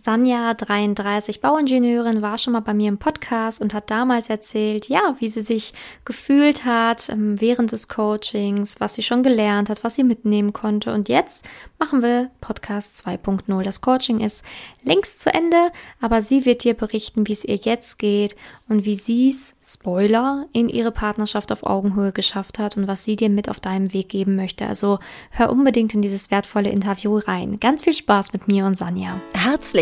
Sanja, 33, Bauingenieurin, war schon mal bei mir im Podcast und hat damals erzählt, ja, wie sie sich gefühlt hat ähm, während des Coachings, was sie schon gelernt hat, was sie mitnehmen konnte. Und jetzt machen wir Podcast 2.0. Das Coaching ist längst zu Ende, aber sie wird dir berichten, wie es ihr jetzt geht und wie sie es, Spoiler, in ihre Partnerschaft auf Augenhöhe geschafft hat und was sie dir mit auf deinem Weg geben möchte. Also hör unbedingt in dieses wertvolle Interview rein. Ganz viel Spaß mit mir und Sanja. Herzlich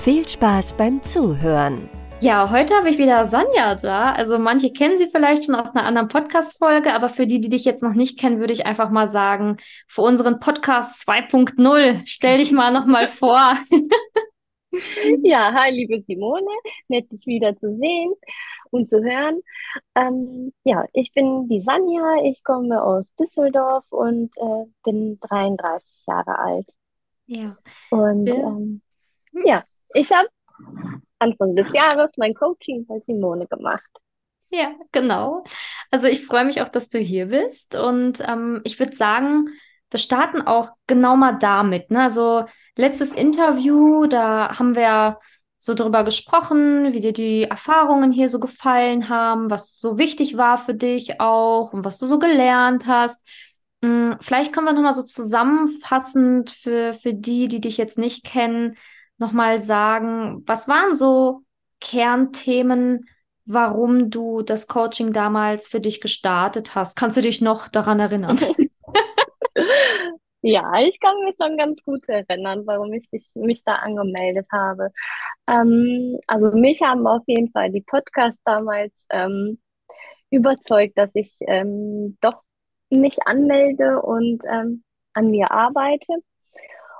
Viel Spaß beim Zuhören! Ja, heute habe ich wieder Sanja da. Also manche kennen sie vielleicht schon aus einer anderen Podcast-Folge, aber für die, die dich jetzt noch nicht kennen, würde ich einfach mal sagen, für unseren Podcast 2.0, stell dich mal nochmal vor. ja, hi, liebe Simone. Nett, dich wieder zu sehen und zu hören. Ähm, ja, ich bin die Sanja. Ich komme aus Düsseldorf und äh, bin 33 Jahre alt. Ja. Und ähm, ja, ich habe Anfang des Jahres mein Coaching bei Simone gemacht. Ja, genau. Also ich freue mich auch, dass du hier bist. Und ähm, ich würde sagen, wir starten auch genau mal damit. Ne? Also letztes Interview, da haben wir so darüber gesprochen, wie dir die Erfahrungen hier so gefallen haben, was so wichtig war für dich auch und was du so gelernt hast. Hm, vielleicht können wir nochmal so zusammenfassend für, für die, die dich jetzt nicht kennen, nochmal sagen, was waren so Kernthemen, warum du das Coaching damals für dich gestartet hast? Kannst du dich noch daran erinnern? Ja, ich kann mich schon ganz gut erinnern, warum ich dich, mich da angemeldet habe. Ähm, also mich haben auf jeden Fall die Podcasts damals ähm, überzeugt, dass ich ähm, doch mich anmelde und ähm, an mir arbeite.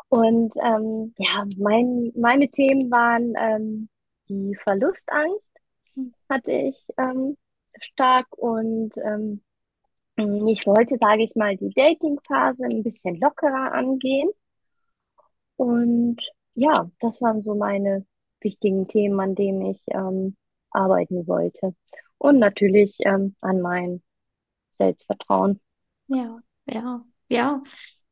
Und ähm, ja, mein, meine Themen waren ähm, die Verlustangst hm. hatte ich ähm, stark und ähm, ich wollte, sage ich mal, die Dating-Phase ein bisschen lockerer angehen. Und ja, das waren so meine wichtigen Themen, an denen ich ähm, arbeiten wollte. Und natürlich ähm, an mein Selbstvertrauen. Ja, ja, ja,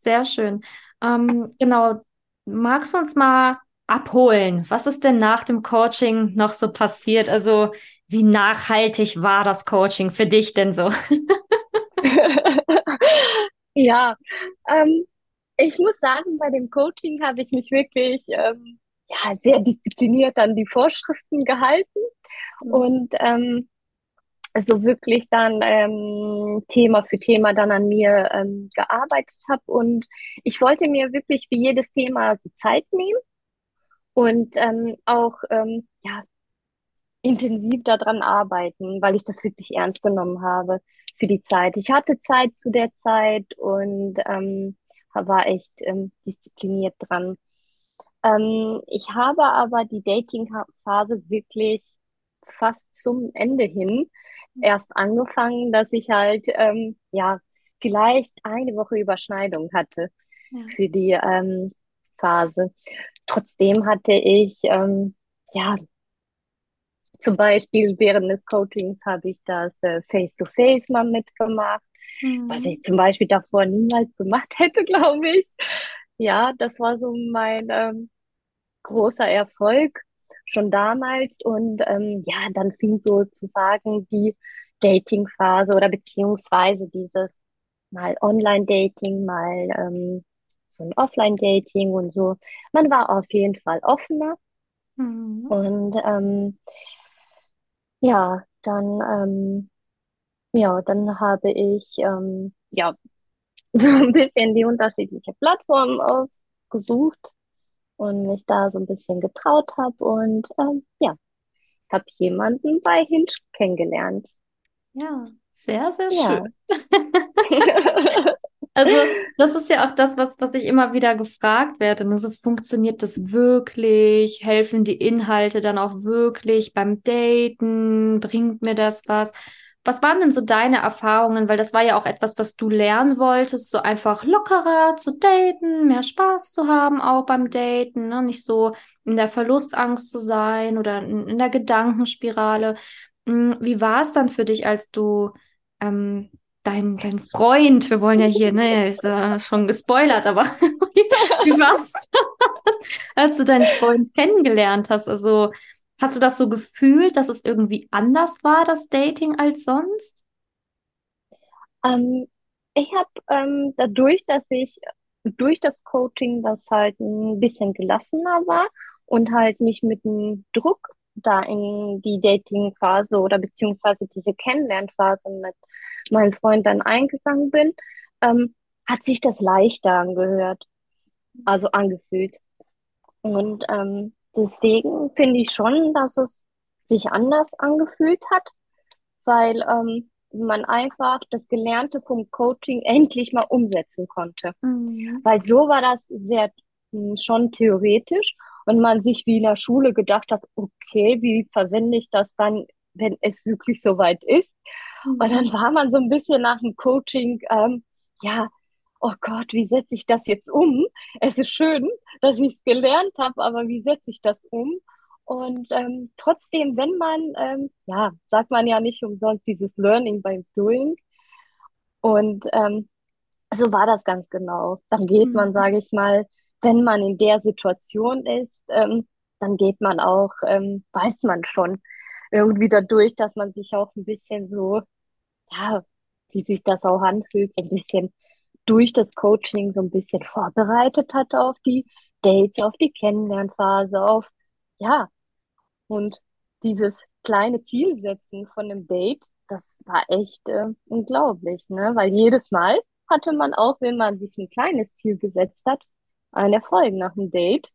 sehr schön. Ähm, genau. Magst du uns mal abholen? Was ist denn nach dem Coaching noch so passiert? Also, wie nachhaltig war das Coaching für dich denn so? ja, ähm, ich muss sagen, bei dem Coaching habe ich mich wirklich ähm, ja, sehr diszipliniert an die Vorschriften gehalten. Mhm. Und ähm, so wirklich dann ähm, Thema für Thema dann an mir ähm, gearbeitet habe. Und ich wollte mir wirklich für jedes Thema so Zeit nehmen und ähm, auch ähm, ja, intensiv daran arbeiten, weil ich das wirklich ernst genommen habe für die Zeit. Ich hatte Zeit zu der Zeit und ähm, war echt ähm, diszipliniert dran. Ich habe aber die Dating-Phase wirklich fast zum Ende hin erst angefangen, dass ich halt, ähm, ja, vielleicht eine Woche Überschneidung hatte ja. für die ähm, Phase. Trotzdem hatte ich, ähm, ja, zum Beispiel während des Coachings habe ich das äh, Face-to-Face -face mal mitgemacht, mhm. was ich zum Beispiel davor niemals gemacht hätte, glaube ich. Ja, das war so mein ähm, großer Erfolg schon damals. Und ähm, ja, dann fing sozusagen die Dating-Phase oder beziehungsweise dieses mal Online-Dating, mal ähm, so ein Offline-Dating und so. Man war auf jeden Fall offener. Mhm. Und ähm, ja, dann, ähm, ja, dann habe ich ähm, ja so ein bisschen die unterschiedliche Plattformen ausgesucht und mich da so ein bisschen getraut habe und ähm, ja, habe jemanden bei Hinge kennengelernt. Ja, sehr, sehr ja. schön. Also, das ist ja auch das, was, was ich immer wieder gefragt werde. Ne? So funktioniert das wirklich? Helfen die Inhalte dann auch wirklich beim Daten? Bringt mir das was? Was waren denn so deine Erfahrungen? Weil das war ja auch etwas, was du lernen wolltest, so einfach lockerer zu daten, mehr Spaß zu haben auch beim Daten, ne? Nicht so in der Verlustangst zu sein oder in, der Gedankenspirale. Hm, wie war es dann für dich, als du ähm, dein, dein Freund, wir wollen ja hier, ne, ist ja schon gespoilert, aber wie war's, als du deinen Freund kennengelernt hast? Also hast du das so gefühlt, dass es irgendwie anders war, das Dating, als sonst? Ähm, ich habe ähm, dadurch, dass ich durch das Coaching das halt ein bisschen gelassener war und halt nicht mit dem Druck da in die Dating-Phase oder beziehungsweise diese Kennenlernphase mit meinem Freund dann eingegangen bin, ähm, hat sich das leichter angehört, also angefühlt. Und ähm, deswegen finde ich schon, dass es sich anders angefühlt hat, weil ähm, man einfach das Gelernte vom Coaching endlich mal umsetzen konnte. Mhm. Weil so war das sehr hm, schon theoretisch und man sich wie in der Schule gedacht hat, okay, wie verwende ich das dann, wenn es wirklich soweit ist? Mhm. Und dann war man so ein bisschen nach dem Coaching, ähm, ja, oh Gott, wie setze ich das jetzt um? Es ist schön, dass ich es gelernt habe, aber wie setze ich das um? Und ähm, trotzdem, wenn man, ähm, ja, sagt man ja nicht umsonst dieses Learning by Doing. Und ähm, so war das ganz genau. Dann geht mhm. man, sage ich mal, wenn man in der Situation ist, ähm, dann geht man auch, ähm, weiß man schon irgendwie dadurch, dass man sich auch ein bisschen so, ja, wie sich das auch anfühlt, so ein bisschen durch das Coaching so ein bisschen vorbereitet hat auf die Dates, auf die Kennenlernphase, auf, ja, und dieses kleine Zielsetzen von einem Date, das war echt äh, unglaublich, ne? Weil jedes Mal hatte man auch, wenn man sich ein kleines Ziel gesetzt hat, einen Erfolg nach dem Date.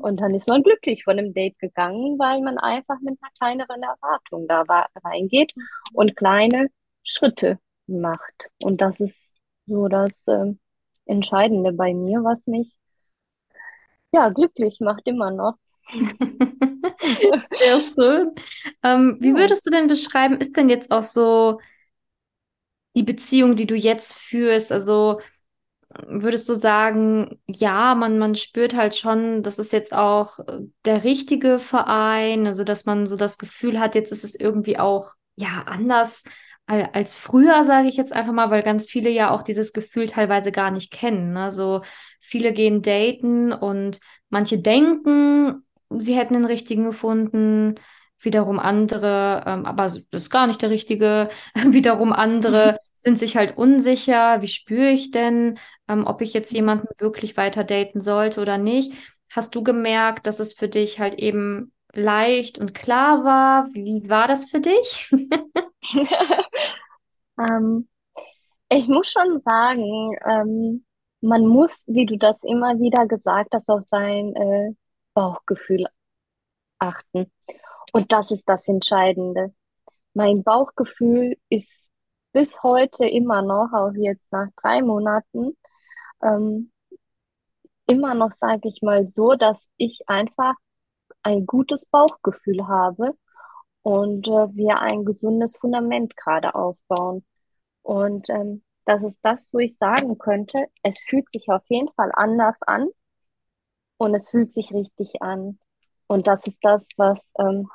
Und dann ist man glücklich von dem Date gegangen, weil man einfach mit einer kleineren Erwartung da reingeht und kleine Schritte macht. Und das ist so das äh, Entscheidende bei mir, was mich ja glücklich macht immer noch. Sehr schön. Ähm, wie würdest du denn beschreiben, ist denn jetzt auch so die Beziehung, die du jetzt führst? Also würdest du sagen, ja, man, man spürt halt schon, das ist jetzt auch äh, der richtige Verein, also dass man so das Gefühl hat, jetzt ist es irgendwie auch ja anders als früher, sage ich jetzt einfach mal, weil ganz viele ja auch dieses Gefühl teilweise gar nicht kennen. Also viele gehen daten und manche denken, sie hätten den richtigen gefunden, wiederum andere, ähm, aber das ist gar nicht der richtige, wiederum andere sind sich halt unsicher, wie spüre ich denn, ähm, ob ich jetzt jemanden wirklich weiter daten sollte oder nicht. Hast du gemerkt, dass es für dich halt eben leicht und klar war? Wie war das für dich? ähm, ich muss schon sagen, ähm, man muss, wie du das immer wieder gesagt hast, auf sein äh, Bauchgefühl achten. Und das ist das Entscheidende. Mein Bauchgefühl ist bis heute immer noch, auch jetzt nach drei Monaten, ähm, immer noch, sage ich mal, so, dass ich einfach ein gutes Bauchgefühl habe und äh, wir ein gesundes Fundament gerade aufbauen. Und ähm, das ist das, wo ich sagen könnte, es fühlt sich auf jeden Fall anders an und es fühlt sich richtig an. Und das ist das, was, ähm,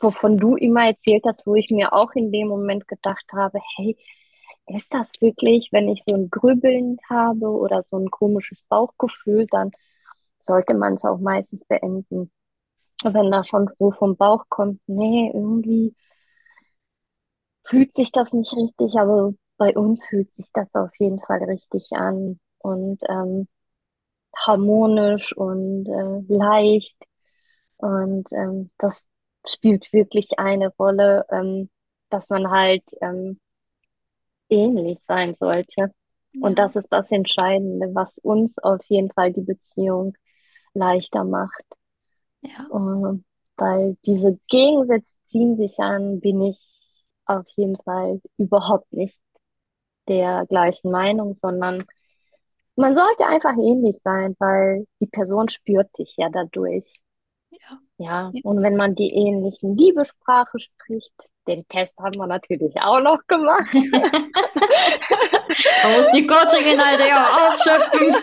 wovon du immer erzählt hast, wo ich mir auch in dem Moment gedacht habe, hey, ist das wirklich, wenn ich so ein Grübeln habe oder so ein komisches Bauchgefühl, dann sollte man es auch meistens beenden. Wenn da schon so vom Bauch kommt, nee, irgendwie fühlt sich das nicht richtig, aber bei uns fühlt sich das auf jeden Fall richtig an und ähm, harmonisch und äh, leicht. Und ähm, das spielt wirklich eine Rolle, ähm, dass man halt ähm, ähnlich sein sollte. Und das ist das Entscheidende, was uns auf jeden Fall die Beziehung leichter macht. Ja. Uh, weil diese Gegensätze ziehen sich an, bin ich auf jeden Fall überhaupt nicht der gleichen Meinung, sondern man sollte einfach ähnlich sein, weil die Person spürt dich ja dadurch. Ja. Ja, und wenn man die ähnlichen Liebessprache spricht, den Test haben wir natürlich auch noch gemacht. Man muss die Coaching-Inhalte ja auch ausschöpfen.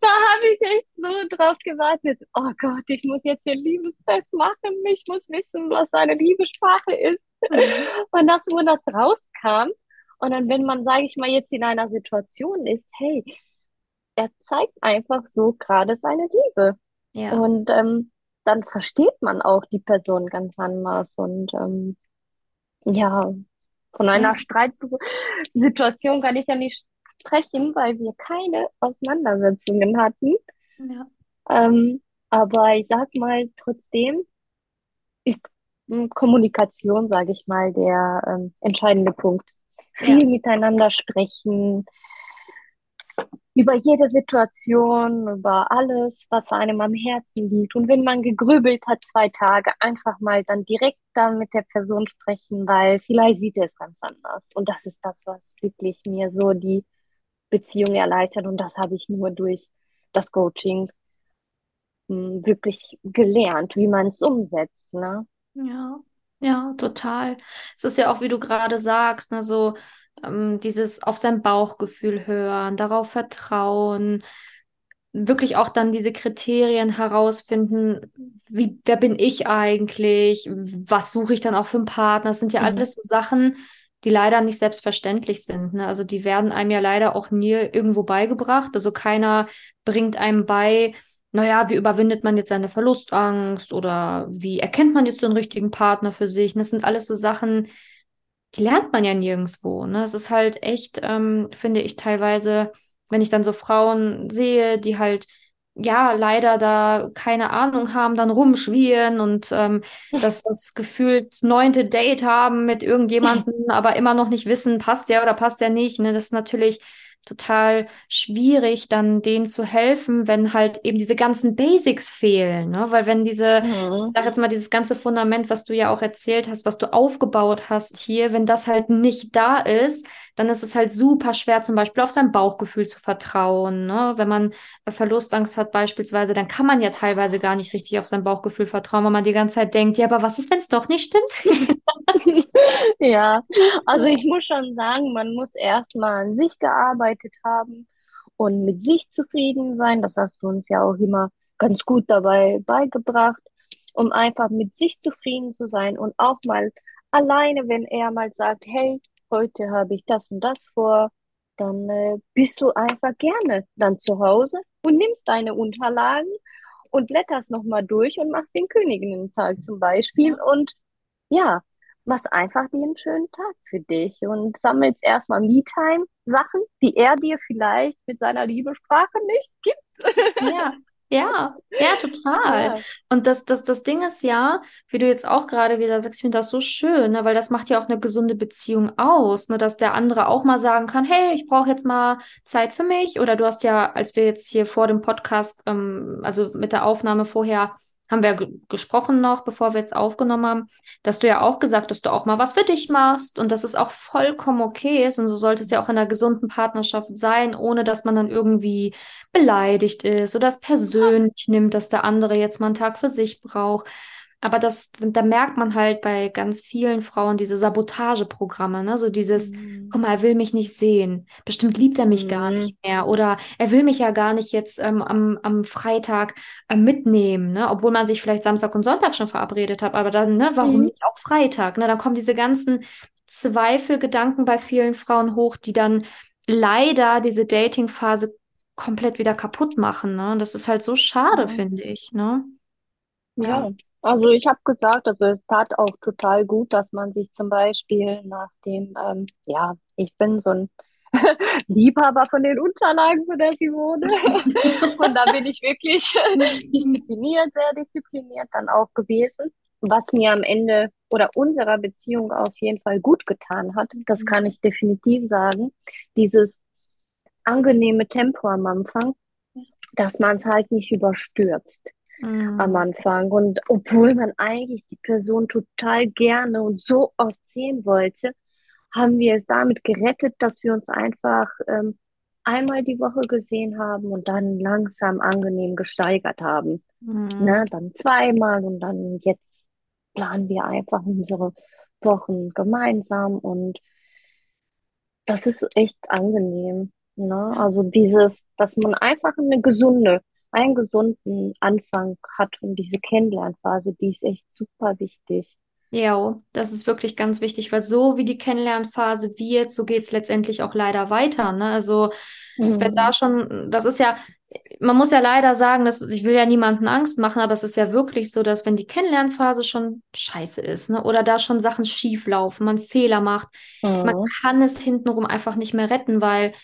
Da habe ich echt so drauf gewartet. Oh Gott, ich muss jetzt den Liebestest machen. Ich muss wissen, was seine Liebessprache ist. Mhm. Und das, wo das rauskam. Und dann, wenn man, sage ich mal, jetzt in einer Situation ist, hey, er zeigt einfach so gerade seine Liebe. Ja. Und ähm, dann versteht man auch die Person ganz anders. Und ähm, ja, von einer Ja. Streitsituation kann ich ja nicht sprechen, weil wir keine Auseinandersetzungen hatten. Ja. Ähm, aber ich sag mal, trotzdem ist mm, Kommunikation, sage ich mal, der ähm, entscheidende Punkt. Viel Ja. miteinander sprechen, über jede Situation, über alles, was einem am Herzen liegt. Und wenn man gegrübelt hat, zwei Tage, einfach mal dann direkt dann mit der Person sprechen, weil vielleicht sieht er es ganz anders. Und das ist das, was wirklich mir so die Beziehung erleichtert. Und das habe ich nur durch das Coaching mh, wirklich gelernt, wie man es umsetzt, ne? Ja, ja, total. Es ist ja auch, wie du gerade sagst, ne, so ähm, dieses auf sein Bauchgefühl hören, darauf vertrauen, wirklich auch dann diese Kriterien herausfinden, wie, wer bin ich eigentlich, was suche ich dann auch für einen Partner. Das sind ja Mhm. alles so Sachen, die leider nicht selbstverständlich sind, ne? Also die werden einem ja leider auch nie irgendwo beigebracht. Also keiner bringt einem bei, naja, wie überwindet man jetzt seine Verlustangst oder wie erkennt man jetzt einen richtigen Partner für sich? Das sind alles so Sachen, die lernt man ja nirgendwo. Ne? Es ist halt echt, ähm, finde ich teilweise, wenn ich dann so Frauen sehe, die halt, ja, leider da keine Ahnung haben, dann rumschwirren und ähm, das, das gefühlt neunte Date haben mit irgendjemandem, aber immer noch nicht wissen, passt der oder passt der nicht. Ne? Das ist natürlich total schwierig, dann denen zu helfen, wenn halt eben diese ganzen Basics fehlen, ne? Weil wenn diese, ich Mhm. sag jetzt mal, dieses ganze Fundament, was du ja auch erzählt hast, was du aufgebaut hast hier, wenn das halt nicht da ist, dann ist es halt super schwer, zum Beispiel auf sein Bauchgefühl zu vertrauen, ne? Wenn man äh, Verlustangst hat beispielsweise, dann kann man ja teilweise gar nicht richtig auf sein Bauchgefühl vertrauen, weil man die ganze Zeit denkt, ja, aber was ist, wenn es doch nicht stimmt? Ja, also ich muss schon sagen, man muss erstmal an sich gearbeitet haben und mit sich zufrieden sein. Das hast du uns ja auch immer ganz gut dabei beigebracht, um einfach mit sich zufrieden zu sein und auch mal alleine, wenn er mal sagt, hey, heute habe ich das und das vor, dann äh, bist du einfach gerne dann zu Hause und nimmst deine Unterlagen und blätterst nochmal durch und machst den Königinnentag zum Beispiel und ja, machst einfach dir einen schönen Tag für dich und sammelst erstmal Me-Time, Sachen, die er dir vielleicht mit seiner Liebessprache nicht gibt. Ja, ja, ja, total. Ja. Und das, das, das Ding ist ja, wie du jetzt auch gerade wieder sagst, ich finde das so schön, ne, weil das macht ja auch eine gesunde Beziehung aus, ne, dass der andere auch mal sagen kann, hey, ich brauche jetzt mal Zeit für mich. Oder du hast ja, als wir jetzt hier vor dem Podcast, ähm, also mit der Aufnahme vorher, haben wir ge gesprochen noch, bevor wir jetzt aufgenommen haben, dass du ja auch gesagt, dass du auch mal was für dich machst und dass es auch vollkommen okay ist. Und so sollte es ja auch in einer gesunden Partnerschaft sein, ohne dass man dann irgendwie beleidigt ist oder es persönlich nimmt, dass der andere jetzt mal einen Tag für sich braucht. Aber das, da merkt man halt bei ganz vielen Frauen diese Sabotageprogramme, ne? So dieses, Mhm. guck mal, er will mich nicht sehen. Bestimmt liebt er mich gar Mhm. nicht mehr. Oder er will mich ja gar nicht jetzt ähm, am, am Freitag äh, mitnehmen, ne? Obwohl man sich vielleicht Samstag und Sonntag schon verabredet hat. Aber dann, ne, warum Mhm. nicht auch Freitag? Ne? Dann kommen diese ganzen Zweifelgedanken bei vielen Frauen hoch, die dann leider diese Dating-Phase komplett wieder kaputt machen, ne? Und das ist halt so schade, Ja. finde ich, ne? Ja, also ich habe gesagt, also es tat auch total gut, dass man sich zum Beispiel nach dem, ähm, ja, ich bin so ein Liebhaber von den Unterlagen von der Simone. Und da bin ich wirklich diszipliniert, sehr diszipliniert dann auch gewesen. Was mir am Ende oder unserer Beziehung auf jeden Fall gut getan hat, das kann ich definitiv sagen. Dieses angenehme Tempo am Anfang, dass man es halt nicht überstürzt am Mhm. Anfang. Und obwohl man eigentlich die Person total gerne und so oft sehen wollte, haben wir es damit gerettet, dass wir uns einfach ähm, einmal die Woche gesehen haben und dann langsam angenehm gesteigert haben. Mhm. Ne? Dann zweimal und dann jetzt planen wir einfach unsere Wochen gemeinsam und das ist echt angenehm. Ne? Also dieses, dass man einfach eine gesunde, einen gesunden Anfang hat und diese Kennenlernphase, die ist echt super wichtig. Ja, das ist wirklich ganz wichtig, weil so wie die Kennenlernphase wird, so geht es letztendlich auch leider weiter. Ne? Also wenn da Mhm. schon, das ist ja, man muss ja leider sagen, dass ich will ja niemanden Angst machen, aber es ist ja wirklich so, dass wenn die Kennenlernphase schon scheiße ist, ne, oder da schon Sachen schief laufen, man Fehler macht, man Mhm. kann es hintenrum einfach nicht mehr retten, weil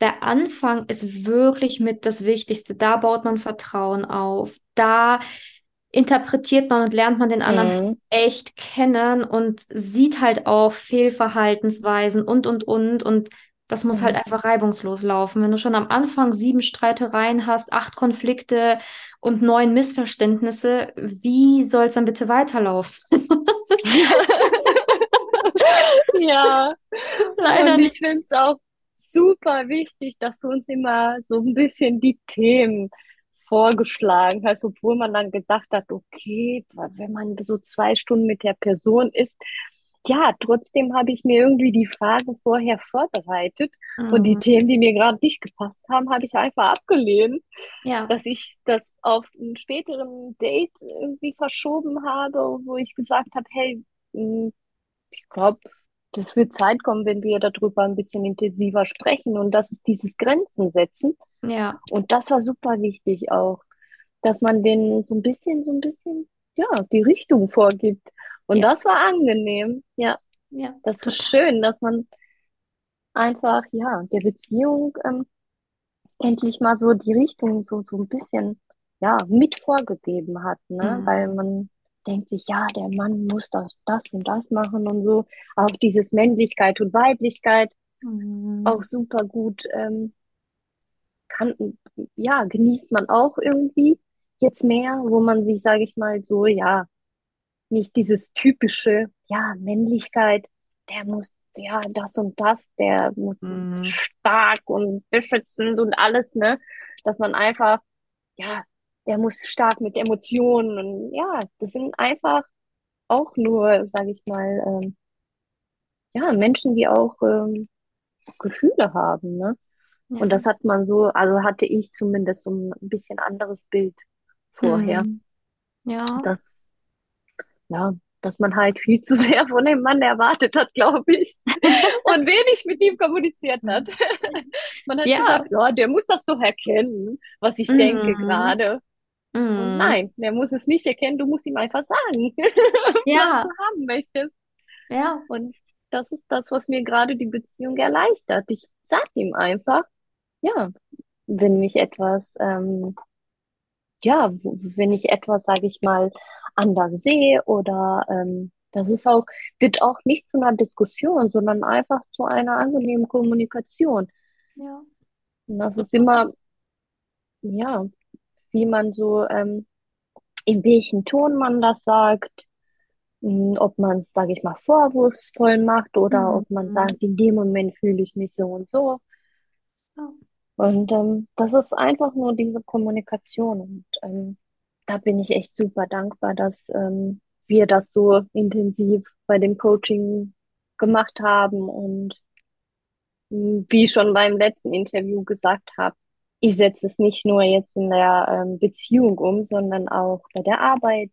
der Anfang ist wirklich mit das Wichtigste. Da baut man Vertrauen auf. Da interpretiert man und lernt man den anderen Mhm. echt kennen und sieht halt auch Fehlverhaltensweisen und, und, und. Und das muss halt Mhm. einfach reibungslos laufen. Wenn du schon am Anfang sieben Streitereien hast, acht Konflikte und neun Missverständnisse, wie soll es dann bitte weiterlaufen? Ja, leider und nicht. ich finde es auch super wichtig, dass du uns immer so ein bisschen die Themen vorgeschlagen hast, obwohl man dann gedacht hat, okay, wenn man so zwei Stunden mit der Person ist, ja, trotzdem habe ich mir irgendwie die Fragen vorher vorbereitet und die Mhm. Themen, die mir gerade nicht gepasst haben, habe ich einfach abgelehnt, Ja, dass ich das auf einen späteren Date irgendwie verschoben habe, wo ich gesagt habe, hey, mh, ich glaube, das wird Zeit kommen, wenn wir darüber ein bisschen intensiver sprechen und das ist dieses Grenzen setzen. ja, Und das war super wichtig auch, dass man denen so ein bisschen, so ein bisschen, ja, die Richtung vorgibt. Und ja, das war angenehm. Ja, ja, das war schön, dass man einfach, ja, der Beziehung ähm, endlich mal so die Richtung so, so ein bisschen, ja, mit vorgegeben hat, ne? Weil Mhm. man denkt sich, ja, der Mann muss das, das und das machen und so. Auch dieses Männlichkeit und Weiblichkeit auch Mhm. super gut, ähm, kann, ja, genießt man auch irgendwie jetzt mehr, wo man sich, sage ich mal, so, ja, nicht dieses typische, ja, Männlichkeit, der muss, ja, das und das, der muss Mhm. stark und beschützend und alles, ne? Dass man einfach, ja, der muss stark mit Emotionen und ja, das sind einfach auch nur, sage ich mal, ähm, ja, Menschen, die auch ähm, Gefühle haben, ne? Und Ja. das hat man so, also hatte ich zumindest so ein bisschen anderes Bild vorher, Mhm. Ja, dass, ja, dass man halt viel zu sehr von dem Mann erwartet hat, glaube ich, und wenig mit ihm kommuniziert hat. Man hat ja, gesagt, ja, der muss das doch erkennen, was ich denke mhm. gerade. Und Mhm. nein, der muss es nicht erkennen, du musst ihm einfach sagen, was Ja, du haben möchtest. ja, Und das ist das, was mir gerade die Beziehung erleichtert. Ich sag ihm einfach, ja, wenn mich etwas, ähm, ja, wenn ich etwas, sage ich mal, anders sehe oder ähm, das ist auch, wird auch nicht zu einer Diskussion, sondern einfach zu einer angenehmen Kommunikation. ja, Und das ist immer, ja, wie man so, ähm, in welchem Ton man das sagt, mh, ob man es, sage ich mal, vorwurfsvoll macht oder ob man Mhm. sagt, in dem Moment fühle ich mich so und so. Ja. Und ähm, das ist einfach nur diese Kommunikation. Und ähm, da bin ich echt super dankbar, dass ähm, wir das so intensiv bei dem Coaching gemacht haben. Und mh, wie ich schon beim letzten Interview gesagt habe, ich setze es nicht nur jetzt in der ähm, Beziehung um, sondern auch bei der Arbeit,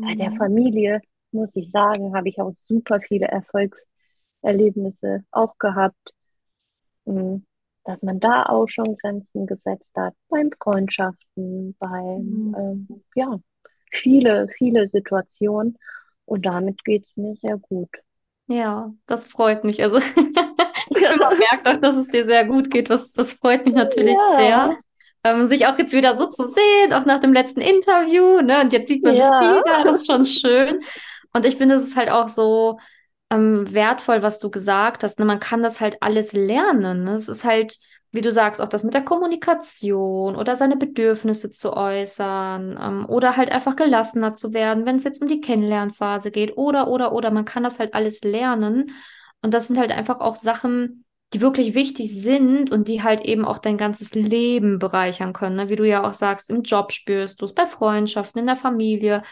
bei der Mhm. Familie, muss ich sagen, habe ich auch super viele Erfolgserlebnisse auch gehabt. Mhm. Dass man da auch schon Grenzen gesetzt hat, beim Freundschaften, beim, Mhm. ähm, ja, viele, viele Situationen. Und damit geht's mir sehr gut. Ja, das freut mich. Also, man merkt auch, dass es dir sehr gut geht. Was, das freut mich natürlich Ja, sehr. Ähm, sich auch jetzt wieder so zu sehen, auch nach dem letzten Interview, ne? Und jetzt sieht man sich ja, wieder, das ist schon schön. Und ich finde, es ist halt auch so ähm, wertvoll, was du gesagt hast. Ne? Man kann das halt alles lernen. Ne? Es ist halt, wie du sagst, auch das mit der Kommunikation oder seine Bedürfnisse zu äußern ähm, oder halt einfach gelassener zu werden, wenn es jetzt um die Kennenlernphase geht oder, oder, oder. Man kann das halt alles lernen. Und das sind halt einfach auch Sachen, die wirklich wichtig sind und die halt eben auch dein ganzes Leben bereichern können. Ne? Wie du ja auch sagst, im Job spürst du es, bei Freundschaften, in der Familie.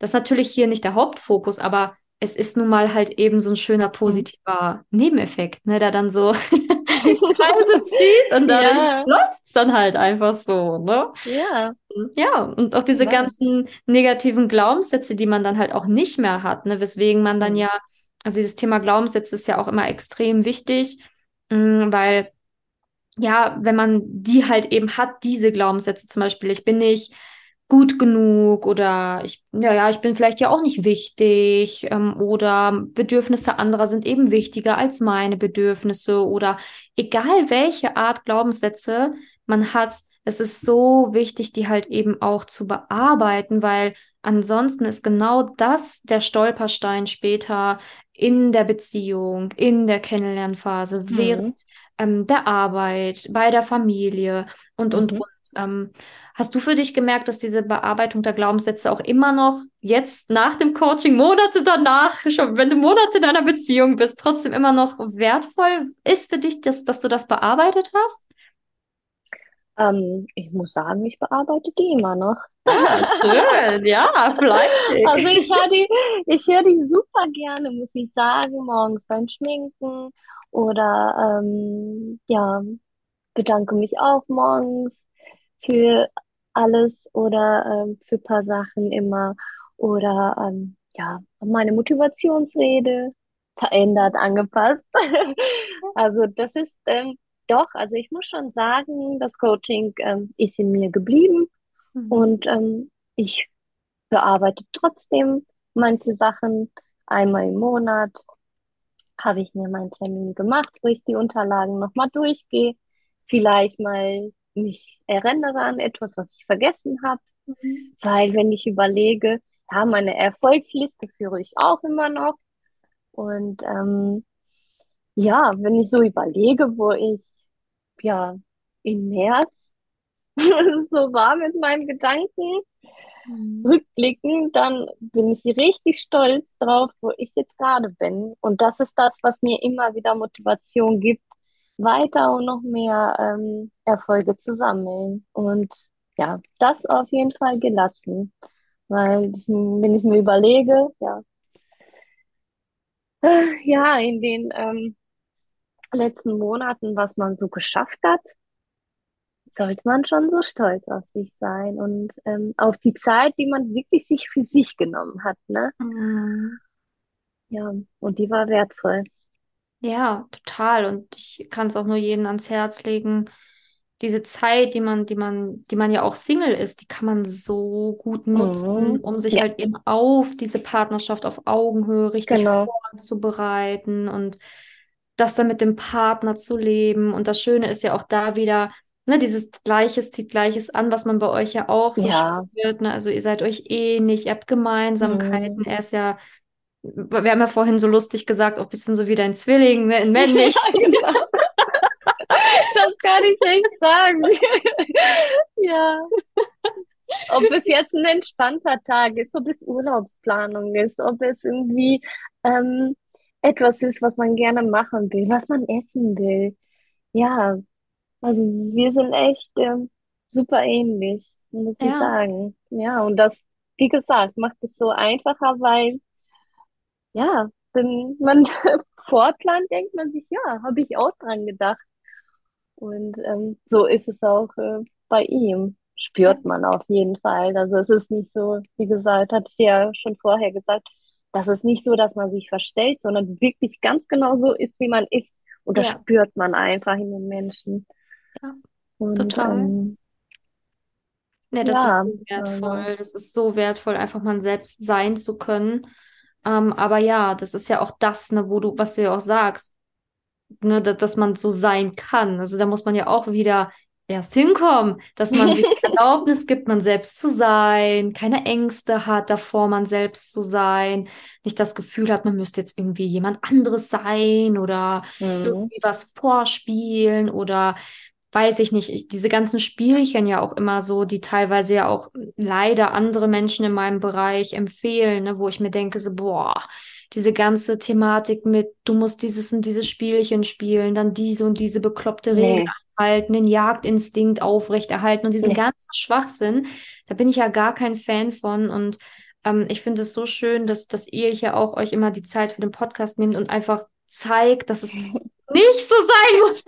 Das ist natürlich hier nicht der Hauptfokus, aber es ist nun mal halt eben so ein schöner mhm. positiver Nebeneffekt, ne, der dann so Kreise zieht und dadurch ja. läuft es dann halt einfach so, ne? Ja. Ja, und auch diese ja. ganzen negativen Glaubenssätze, die man dann halt auch nicht mehr hat, ne, weswegen man dann mhm. ja, also dieses Thema Glaubenssätze ist ja auch immer extrem wichtig, mm, weil ja, wenn man die halt eben hat, diese Glaubenssätze zum Beispiel, ich bin nicht gut genug oder ich, ja, ja, ich bin vielleicht ja auch nicht wichtig ähm, oder Bedürfnisse anderer sind eben wichtiger als meine Bedürfnisse oder egal welche Art Glaubenssätze man hat, es ist so wichtig, die halt eben auch zu bearbeiten, weil ansonsten ist genau das der Stolperstein später in der Beziehung, in der Kennenlernphase, mhm. während ähm, der Arbeit, bei der Familie und, und, mhm. und. Ähm, Hast du für dich gemerkt, dass diese Bearbeitung der Glaubenssätze auch immer noch jetzt nach dem Coaching, Monate danach, schon wenn du Monate in einer Beziehung bist, trotzdem immer noch wertvoll ist für dich, dass, dass du das bearbeitet hast? Ähm, ich muss sagen, ich bearbeite die immer noch. Ah, schön, ja, fleißig. Also ich höre die, ich höre die super gerne, muss ich sagen, morgens beim Schminken oder ähm, ja, bedanke mich auch morgens für alles oder ähm, für ein paar Sachen immer oder ähm, ja, meine Motivationsrede verändert, angepasst. also das ist ähm, doch, also ich muss schon sagen, das Coaching ähm, ist in mir geblieben mhm. und ähm, ich bearbeite trotzdem manche Sachen einmal im Monat. Habe ich mir meinen Termin gemacht, wo ich die Unterlagen nochmal durchgehe, vielleicht mal mich erinnere an etwas, was ich vergessen habe. Mhm. Weil wenn ich überlege, ja, meine Erfolgsliste führe ich auch immer noch. Und ähm, ja, wenn ich so überlege, wo ich ja im März so war mit meinen Gedanken, mhm. rückblickend, dann bin ich richtig stolz drauf, wo ich jetzt gerade bin. Und das ist das, was mir immer wieder Motivation gibt, weiter und noch mehr ähm, Erfolge zu sammeln. Und ja, das auf jeden Fall gelassen. Weil ich, wenn ich mir überlege, ja, äh, ja, in den ähm, letzten Monaten, was man so geschafft hat, sollte man schon so stolz auf sich sein und ähm, auf die Zeit, die man wirklich sich für sich genommen hat, ne? Mhm. Ja, und die war wertvoll. Ja, total. Und ich kann es auch nur jedem ans Herz legen. Diese Zeit, die man, die man, die man ja auch Single ist, die kann man so gut nutzen, Mhm. um sich Ja, halt eben auf diese Partnerschaft auf Augenhöhe richtig genau. vorzubereiten und das dann mit dem Partner zu leben. Und das Schöne ist ja auch da wieder, ne, dieses Gleiches zieht Gleiches an, was man bei euch ja auch so Ja. spürt. Ne? Also ihr seid euch ähnlich, ihr habt Gemeinsamkeiten. Mhm. Er ist ja wir haben ja vorhin so lustig gesagt, auch ein bisschen so wie dein Zwilling, ne, in männlich. Ja, genau. Das kann ich echt sagen. Ja. Ob es jetzt ein entspannter Tag ist, ob es Urlaubsplanung ist, ob es irgendwie ähm, etwas ist, was man gerne machen will, was man essen will. Ja, also wir sind echt ähm, super ähnlich, muss ich Ja, sagen. Ja, und das, wie gesagt, macht es so einfacher, weil ja, wenn man vorplant, denkt man sich, ja, habe ich auch dran gedacht. Und ähm, so ist es auch äh, bei ihm. Spürt man auf jeden Fall. Also es ist nicht so, wie gesagt, hatte ich ja schon vorher gesagt, das ist nicht so, dass man sich verstellt, sondern wirklich ganz genau so ist, wie man ist. Und das ja, spürt man einfach in den Menschen. ja, Und total. ähm, Ja, das ist ja, so also, wertvoll. Das ist so wertvoll, einfach man selbst sein zu können. Ähm, aber ja, das ist ja auch das, ne, wo du, was du ja auch sagst, ne, dass, dass man so sein kann. Also da muss man ja auch wieder erst hinkommen, dass man sich Erlaubnis gibt, man selbst zu sein, keine Ängste hat davor, man selbst zu sein, nicht das Gefühl hat, man müsste jetzt irgendwie jemand anderes sein oder mhm. irgendwie was vorspielen oder weiß ich nicht, ich, diese ganzen Spielchen ja auch immer so, die teilweise ja auch leider andere Menschen in meinem Bereich empfehlen, ne, wo ich mir denke, so, boah, diese ganze Thematik mit, du musst dieses und dieses Spielchen spielen, dann diese und diese bekloppte Nee. Regel halten, den Jagdinstinkt aufrechterhalten und diesen Nee. ganzen Schwachsinn, da bin ich ja gar kein Fan von und ähm, ich finde es so schön, dass, dass ihr hier auch euch immer die Zeit für den Podcast nehmt und einfach zeigt, dass es nicht so sein muss.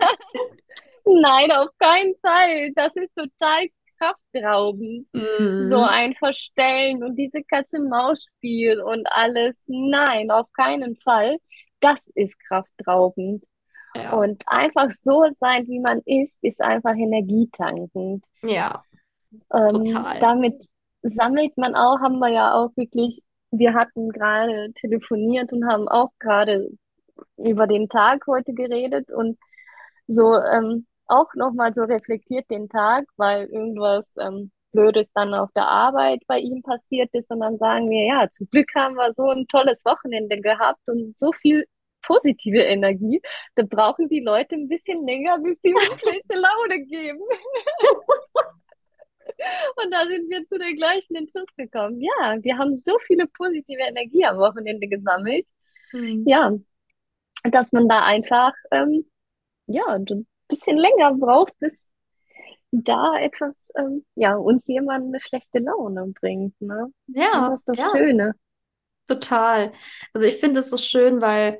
Nein, auf keinen Fall. Das ist total kraftraubend. So Mhm. ein Verstellen und diese Katze-Maus-Spiel und alles. Nein, auf keinen Fall. Das ist kraftraubend. Ja. Und einfach so sein, wie man ist, ist einfach energietankend. Ja, Ähm, total. damit sammelt man auch, haben wir ja auch wirklich, wir hatten gerade telefoniert und haben auch gerade über den Tag heute geredet und so ähm, auch nochmal so reflektiert den Tag, weil irgendwas ähm, Blödes dann auf der Arbeit bei ihm passiert ist und dann sagen wir, ja, zum Glück haben wir so ein tolles Wochenende gehabt und so viel positive Energie. Da brauchen die Leute ein bisschen länger, bis sie mir schlechte Laune geben. Und da sind wir zu der gleichen Entschluss gekommen. Ja, wir haben so viele positive Energie am Wochenende gesammelt. Mhm. Ja, dass man da einfach ähm, ja bisschen länger braucht, bis da etwas ähm, ja uns jemand eine schlechte Laune bringt, ne? Ja, das ist das ja. Schöne. Total. Also ich finde es so schön, weil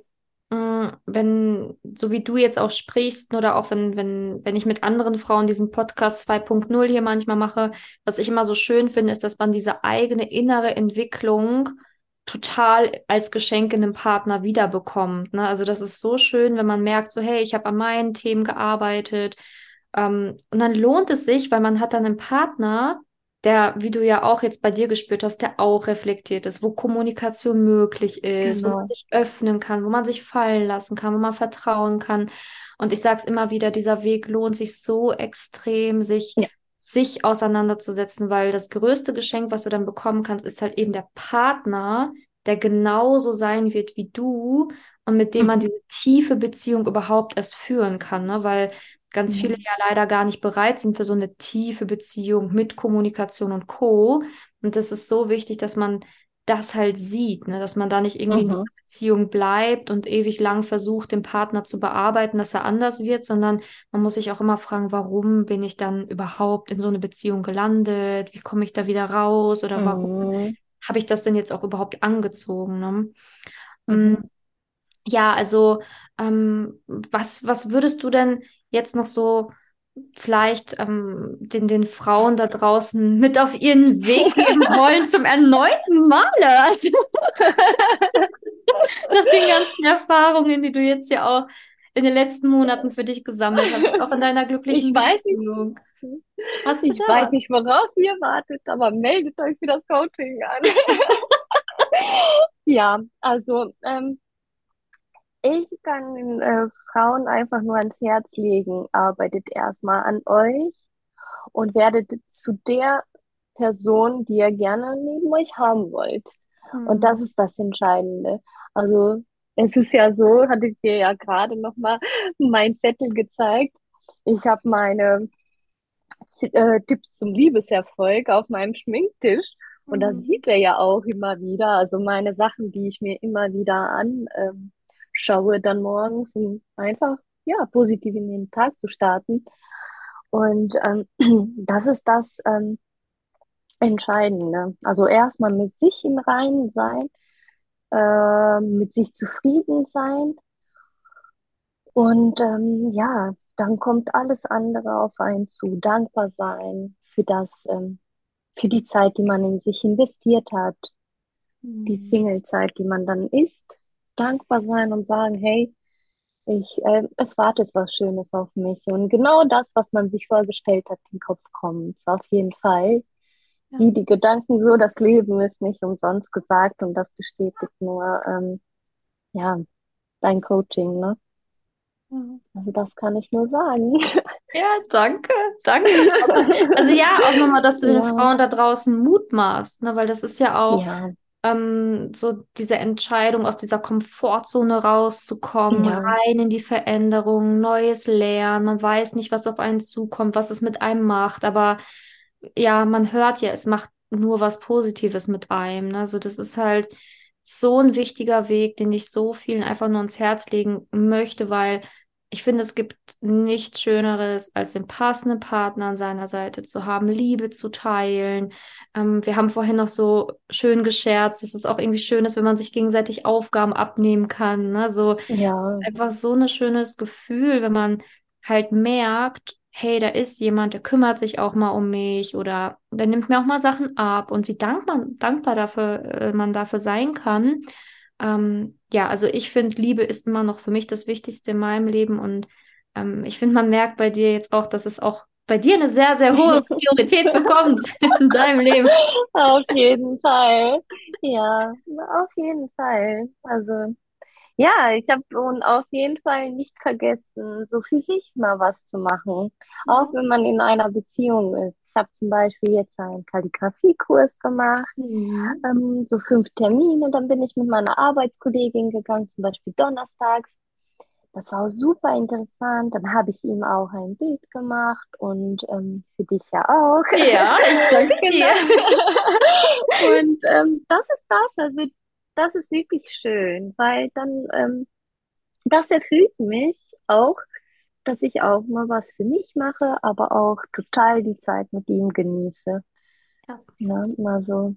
mh, wenn, so wie du jetzt auch sprichst, oder auch wenn, wenn, wenn ich mit anderen Frauen diesen Podcast 2.0 hier manchmal mache, was ich immer so schön finde, ist, dass man diese eigene innere Entwicklung total als Geschenk in einem Partner wiederbekommt. Ne? Also das ist so schön, wenn man merkt, so hey, ich habe an meinen Themen gearbeitet. Ähm, und dann lohnt es sich, weil man hat dann einen Partner, der, wie du ja auch jetzt bei dir gespürt hast, der auch reflektiert ist, wo Kommunikation möglich ist, wo man Genau. sich öffnen kann, wo man sich fallen lassen kann, wo man vertrauen kann. Und ich sage es immer wieder, dieser Weg lohnt sich so extrem, sich, Ja. Sich auseinanderzusetzen, weil das größte Geschenk, was du dann bekommen kannst, ist halt eben der Partner, der genauso sein wird wie du und mit dem man Mhm. diese tiefe Beziehung überhaupt erst führen kann, ne? Weil ganz viele Ja. ja leider gar nicht bereit sind für so eine tiefe Beziehung mit Kommunikation und Co. Und das ist so wichtig, dass man das halt sieht, ne? Dass man da nicht irgendwie in Mhm. einer Beziehung bleibt und ewig lang versucht, den Partner zu bearbeiten, dass er anders wird, sondern man muss sich auch immer fragen, warum bin ich dann überhaupt in so eine Beziehung gelandet? Wie komme ich da wieder raus? Oder warum Mhm. habe ich das denn jetzt auch überhaupt angezogen, ne? Mm, Mhm. Ja, also ähm, was, was würdest du denn jetzt noch so vielleicht ähm, den, den Frauen da draußen mit auf ihren Weg geben wollen zum erneuten Male? Also nach den ganzen Erfahrungen, die du jetzt ja auch in den letzten Monaten für dich gesammelt hast, auch in deiner glücklichen Ich weiß nicht, Beziehung. Hast du ich da weiß nicht, worauf ihr wartet, aber meldet euch für das Coaching an. Ja, also ähm, ich kann äh, Frauen einfach nur ans Herz legen, arbeitet erstmal an euch und werdet zu der Person, die ihr gerne neben euch haben wollt. Und das ist das Entscheidende. Also es ist ja so, hatte ich dir ja gerade nochmal meinen Zettel gezeigt. Ich habe meine Z- äh, Tipps zum Liebeserfolg auf meinem Schminktisch. Und das Hm. sieht er ja auch immer wieder. Also meine Sachen, die ich mir immer wieder an ähm, schaue dann morgens, um einfach ja positiv in den Tag zu starten. Und ähm, das ist das ähm, Entscheidende. Also erstmal mit sich im Reinen sein, äh, mit sich zufrieden sein. Und ähm, ja, dann kommt alles andere auf einen zu. Dankbar sein für das, ähm, für die Zeit, die man in sich investiert hat, die Hm. Single-Zeit, die man dann ist. Dankbar sein und sagen, hey, ich, äh, es wartet was Schönes auf mich. Und genau das, was man sich vorgestellt hat, in den Kopf kommt. Auf jeden Fall. Ja. Wie die Gedanken so, das Leben ist nicht umsonst gesagt und das bestätigt nur, ähm, ja, dein Coaching, ne? Also das kann ich nur sagen. Ja, danke, danke. Also ja, auch nochmal, dass du den Ja, Frauen da draußen Mut machst, ne? Weil das ist ja auch ja, ähm, so diese Entscheidung, aus dieser Komfortzone rauszukommen, ja, rein in die Veränderung, Neues lernen. Man weiß nicht, was auf einen zukommt, was es mit einem macht, aber ja, man hört ja, es macht nur was Positives mit einem. Ne? Also das ist halt so ein wichtiger Weg, den ich so vielen einfach nur ans Herz legen möchte, weil ich finde, es gibt nichts Schöneres, als den passenden Partner an seiner Seite zu haben, Liebe zu teilen. Ähm, wir haben vorhin noch so schön gescherzt, dass es auch irgendwie schön ist, wenn man sich gegenseitig Aufgaben abnehmen kann. Ne? So Ja, einfach so ein schönes Gefühl, wenn man halt merkt, hey, da ist jemand, der kümmert sich auch mal um mich oder der nimmt mir auch mal Sachen ab und wie dankbar, dankbar dafür, äh, man dafür sein kann. Ähm, ja, also ich finde, Liebe ist immer noch für mich das Wichtigste in meinem Leben und ähm, ich finde, man merkt bei dir jetzt auch, dass es auch bei dir eine sehr, sehr hohe Priorität bekommt in deinem Leben. auf jeden Fall. Ja, auf jeden Fall. Also, ja, ich habe und auf jeden Fall nicht vergessen, so für sich mal was zu machen. Auch wenn man in einer Beziehung ist. Ich habe zum Beispiel jetzt einen Kalligrafiekurs gemacht, Mhm. ähm, so fünf Termine. Dann bin ich mit meiner Arbeitskollegin gegangen, zum Beispiel donnerstags. Das war super interessant. Dann habe ich ihm auch ein Bild gemacht und ähm, für dich ja auch. Ja, ich danke dir. Genau. Und ähm, das ist das. Also das ist wirklich schön, weil dann ähm, das erfüllt mich auch, dass ich auch mal was für mich mache, aber auch total die Zeit mit ihm genieße. Ja. Ne? Mal so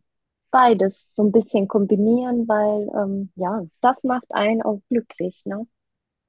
beides so ein bisschen kombinieren, weil ähm, ja, das macht einen auch glücklich, ne?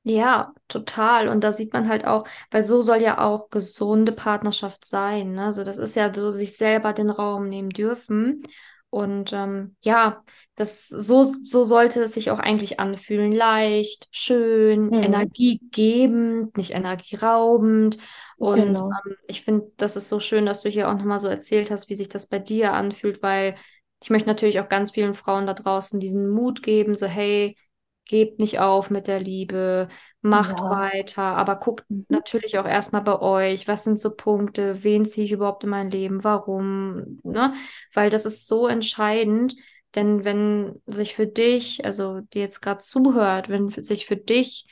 Ja, total. Und da sieht man halt auch, weil so soll ja auch gesunde Partnerschaft sein. Ne? Also das ist ja so, sich selber den Raum nehmen dürfen. Und ähm, ja, das so, so sollte es sich auch eigentlich anfühlen. Leicht, schön, Mhm, energiegebend, nicht energieraubend. Und genau. ähm, ich finde, das ist so schön, dass du hier auch nochmal so erzählt hast, wie sich das bei dir anfühlt, weil ich möchte natürlich auch ganz vielen Frauen da draußen diesen Mut geben, so hey, gebt nicht auf mit der Liebe macht Ja. weiter, aber guckt Mhm. natürlich auch erstmal bei euch, was sind so Punkte, wen ziehe ich überhaupt in mein Leben, warum, ne? Weil das ist so entscheidend, denn wenn sich für dich, also die jetzt gerade zuhört, wenn sich für dich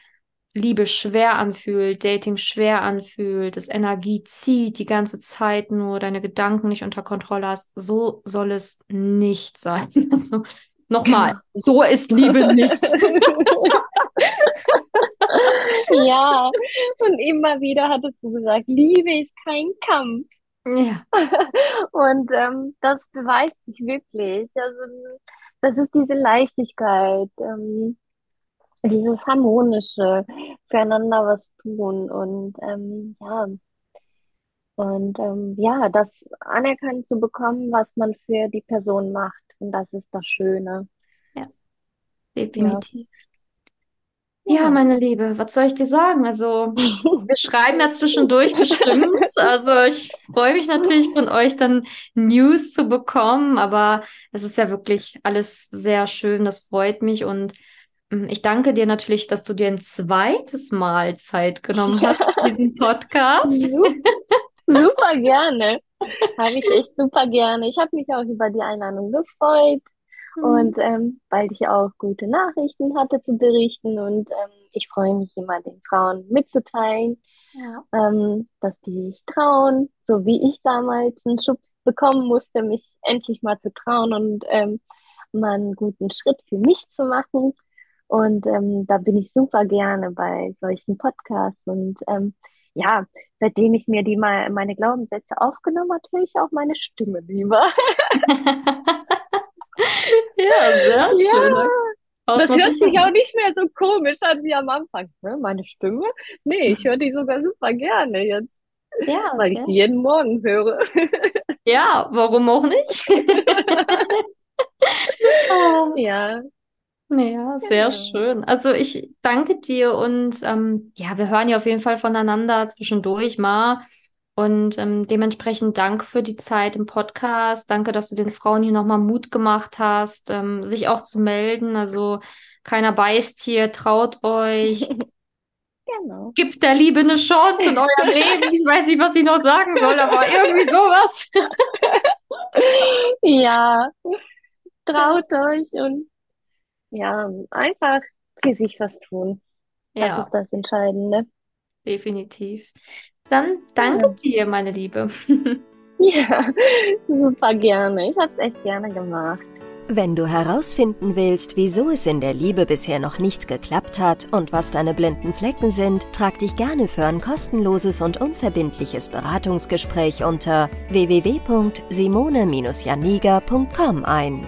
Liebe schwer anfühlt, Dating schwer anfühlt, es Energie zieht, die ganze Zeit nur deine Gedanken nicht unter Kontrolle hast, so soll es nicht sein. Also, nochmal, Genau. so ist Liebe nicht. Ja, und immer wieder hattest du gesagt, Liebe ist kein Kampf. Ja. Und ähm, das beweist sich wirklich. Also, das ist diese Leichtigkeit, ähm, dieses harmonische, füreinander was tun und ähm, ja, und ähm, ja, das anerkannt zu bekommen, was man für die Person macht. Und das ist das Schöne. Ja, definitiv. Ja, ja. meine Liebe, was soll ich dir sagen? Also, wir schreiben ja zwischendurch bestimmt. Also, ich freue mich natürlich von euch dann News zu bekommen, aber es ist ja wirklich alles sehr schön. Das freut mich und mm, ich danke dir natürlich, dass du dir ein zweites Mal Zeit genommen hast für diesen Podcast. Su- Super gerne. Habe ich echt super gerne. Ich habe mich auch über die Einladung gefreut. Hm, Und ähm, weil ich auch gute Nachrichten hatte zu berichten und ähm, ich freue mich immer, den Frauen mitzuteilen, Ja, ähm, dass die sich trauen, so wie ich damals einen Schubs bekommen musste, mich endlich mal zu trauen und ähm, mal einen guten Schritt für mich zu machen. Und ähm, da bin ich super gerne bei solchen Podcasts. Und ähm, ja, seitdem ich mir die mal meine Glaubenssätze aufgenommen habe, höre ich auch meine Stimme lieber. ja, sehr schön. Ja, traut Das man hört sich auch nicht mehr so komisch an wie am Anfang. Ne? Meine Stimme? Nee, ich höre die sogar super gerne jetzt, Ja, weil ich die schön. jeden Morgen höre. Ja, warum auch nicht? Ah. Ja, Ja, sehr genau. schön. Also ich danke dir und ähm, ja, wir hören ja auf jeden Fall voneinander zwischendurch mal. Und ähm, dementsprechend danke für die Zeit im Podcast. Danke, dass du den Frauen hier nochmal Mut gemacht hast, ähm, sich auch zu melden. Also keiner beißt hier, traut euch, Genau. gibt der Liebe eine Chance in eurem Leben. Ich weiß nicht, was ich noch sagen soll, aber irgendwie sowas. Ja, traut euch und ja, einfach für sich was tun. Das ist das Entscheidende. definitiv. Dann danke Ja, dir, meine Liebe. ja, super gerne. Ich habe es echt gerne gemacht. Wenn du herausfinden willst, wieso es in der Liebe bisher noch nicht geklappt hat und was deine blinden Flecken sind, trag dich gerne für ein kostenloses und unverbindliches Beratungsgespräch unter www.simone-janiga.com ein.